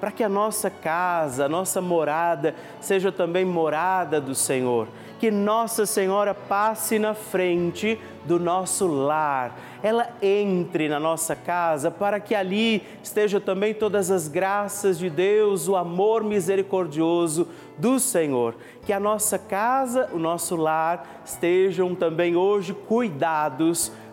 para que a nossa casa, a nossa morada, seja também morada do Senhor. Que Nossa Senhora passe na frente do nosso lar, ela entre na nossa casa para que ali esteja também todas as graças de Deus, o amor misericordioso do Senhor. Que a nossa casa, o nosso lar estejam também hoje cuidados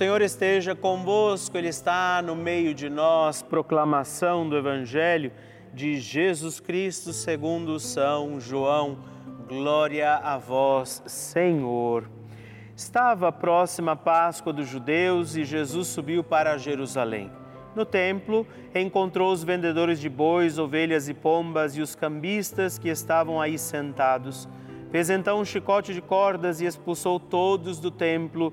Senhor esteja convosco, Ele está no meio de nós. Proclamação do Evangelho de Jesus Cristo segundo São João. Glória a vós, Senhor. Estava a próxima Páscoa dos judeus e Jesus subiu para Jerusalém. No templo, encontrou os vendedores de bois, ovelhas e pombas e os cambistas que estavam aí sentados. Fez então um chicote de cordas e expulsou todos do templo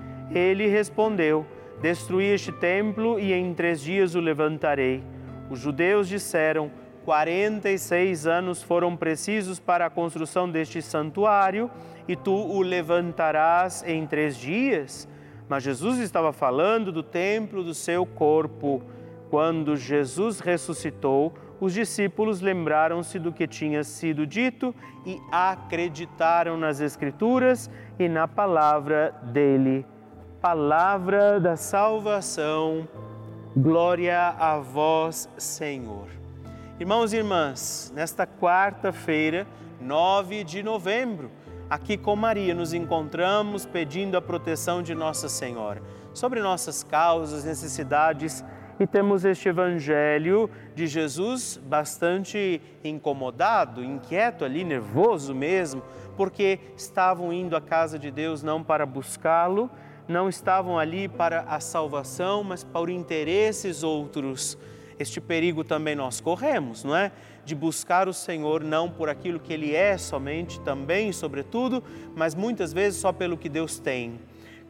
Ele respondeu: Destruí este templo e em três dias o levantarei. Os judeus disseram: 46 anos foram precisos para a construção deste santuário e tu o levantarás em três dias? Mas Jesus estava falando do templo do seu corpo. Quando Jesus ressuscitou, os discípulos lembraram-se do que tinha sido dito e acreditaram nas Escrituras e na palavra dele palavra da salvação. Glória a vós, Senhor. Irmãos e irmãs, nesta quarta-feira, 9 de novembro, aqui com Maria nos encontramos pedindo a proteção de Nossa Senhora sobre nossas causas, necessidades e temos este evangelho de Jesus bastante incomodado, inquieto ali, nervoso mesmo, porque estavam indo à casa de Deus não para buscá-lo, não estavam ali para a salvação, mas para interesses outros. este perigo também nós corremos, não é? De buscar o Senhor não por aquilo que Ele é somente, também sobretudo, mas muitas vezes só pelo que Deus tem.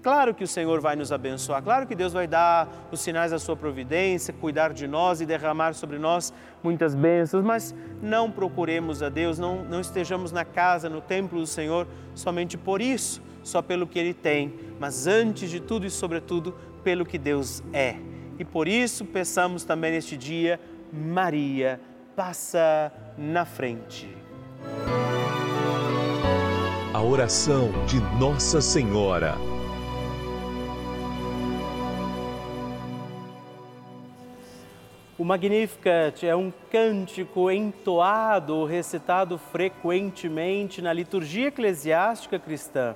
Claro que o Senhor vai nos abençoar, claro que Deus vai dar os sinais da sua providência, cuidar de nós e derramar sobre nós muitas bênçãos, mas não procuremos a Deus, não, não estejamos na casa, no templo do Senhor somente por isso, só pelo que Ele tem, mas antes de tudo e sobretudo pelo que Deus é. E por isso peçamos também neste dia, Maria, passa na frente. A oração de Nossa Senhora. O Magnificat é um cântico entoado, recitado frequentemente na liturgia eclesiástica cristã.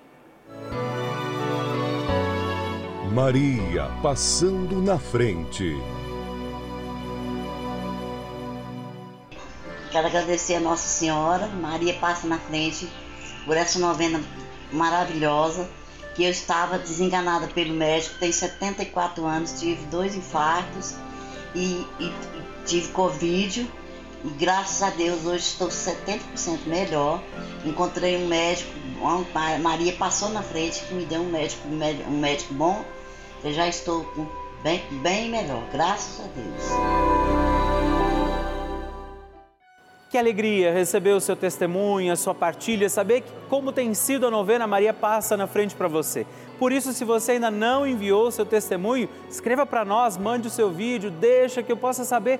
Maria passando na frente. Quero agradecer a Nossa Senhora, Maria passa na frente, por essa novena maravilhosa que eu estava desenganada pelo médico, tenho 74 anos, tive dois infartos e, e, e tive Covid. E graças a Deus hoje estou 70% melhor. Encontrei um médico, Maria passou na frente que me deu um médico, um médico bom. Eu já estou bem, bem melhor, graças a Deus. Que alegria receber o seu testemunho, a sua partilha, saber como tem sido a novena Maria Passa na frente para você. Por isso, se você ainda não enviou o seu testemunho, escreva para nós, mande o seu vídeo, deixa que eu possa saber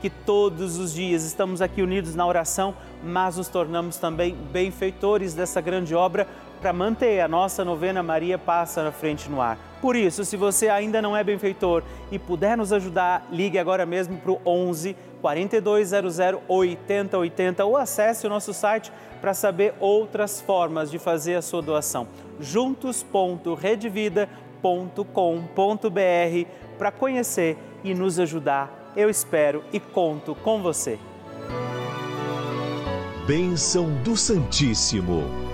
que todos os dias estamos aqui unidos na oração, mas nos tornamos também benfeitores dessa grande obra para manter a nossa novena Maria Passa na Frente no Ar. Por isso, se você ainda não é benfeitor e puder nos ajudar, ligue agora mesmo para o 11 4200 8080 ou acesse o nosso site para saber outras formas de fazer a sua doação juntos.redvida.com.br para conhecer e nos ajudar. Eu espero e conto com você. Bênção do Santíssimo.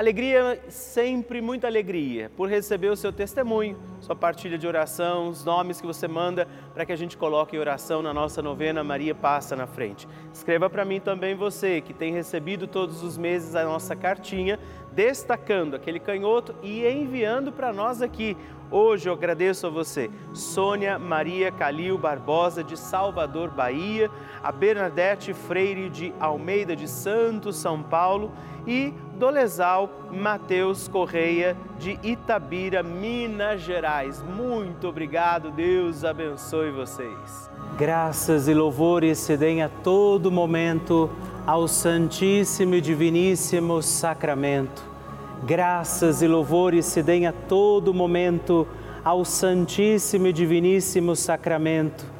Alegria, sempre muita alegria por receber o seu testemunho, sua partilha de oração, os nomes que você manda para que a gente coloque em oração na nossa novena Maria Passa na Frente. Escreva para mim também você que tem recebido todos os meses a nossa cartinha, destacando aquele canhoto e enviando para nós aqui. Hoje eu agradeço a você, Sônia Maria Calil Barbosa de Salvador, Bahia, a Bernadette Freire de Almeida de Santos, São Paulo e Dolesal Mateus Correia, de Itabira, Minas Gerais. Muito obrigado, Deus abençoe vocês. Graças e louvores se deem a todo momento ao Santíssimo e Diviníssimo Sacramento. Graças e louvores se deem a todo momento ao Santíssimo e Diviníssimo Sacramento.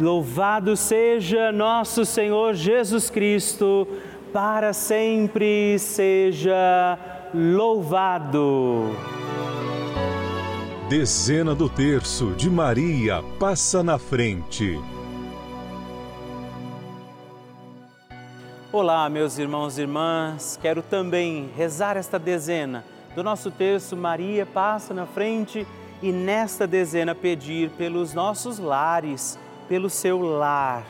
Louvado seja nosso Senhor Jesus Cristo, para sempre seja louvado. Dezena do terço de Maria passa na frente. Olá, meus irmãos e irmãs, quero também rezar esta dezena do nosso terço Maria passa na frente e nesta dezena pedir pelos nossos lares pelo seu lar.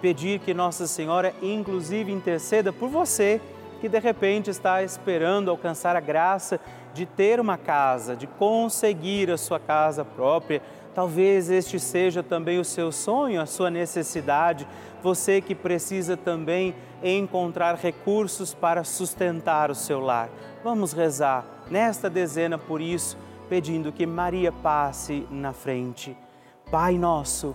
Pedir que Nossa Senhora, inclusive, interceda por você que de repente está esperando alcançar a graça de ter uma casa, de conseguir a sua casa própria. Talvez este seja também o seu sonho, a sua necessidade. Você que precisa também encontrar recursos para sustentar o seu lar. Vamos rezar nesta dezena por isso, pedindo que Maria passe na frente. Pai nosso,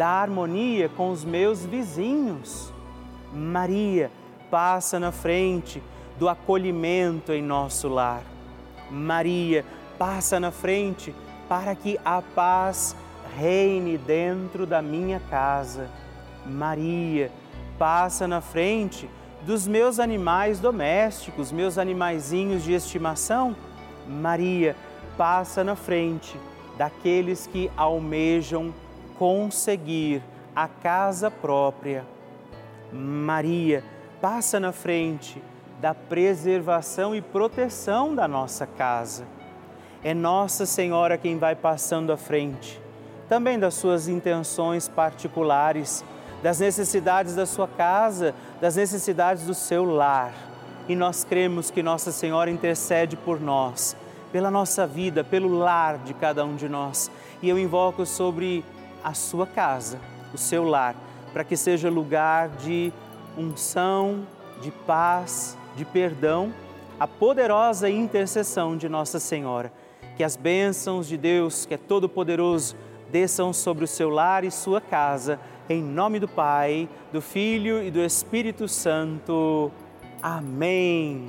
da harmonia com os meus vizinhos. Maria, passa na frente do acolhimento em nosso lar. Maria, passa na frente para que a paz reine dentro da minha casa. Maria, passa na frente dos meus animais domésticos, meus animaizinhos de estimação. Maria, passa na frente daqueles que almejam conseguir a casa própria. Maria, passa na frente da preservação e proteção da nossa casa. É Nossa Senhora quem vai passando à frente, também das suas intenções particulares, das necessidades da sua casa, das necessidades do seu lar. E nós cremos que Nossa Senhora intercede por nós, pela nossa vida, pelo lar de cada um de nós. E eu invoco sobre a sua casa, o seu lar, para que seja lugar de unção, de paz, de perdão, a poderosa intercessão de Nossa Senhora. Que as bênçãos de Deus, que é todo-poderoso, desçam sobre o seu lar e sua casa, em nome do Pai, do Filho e do Espírito Santo. Amém.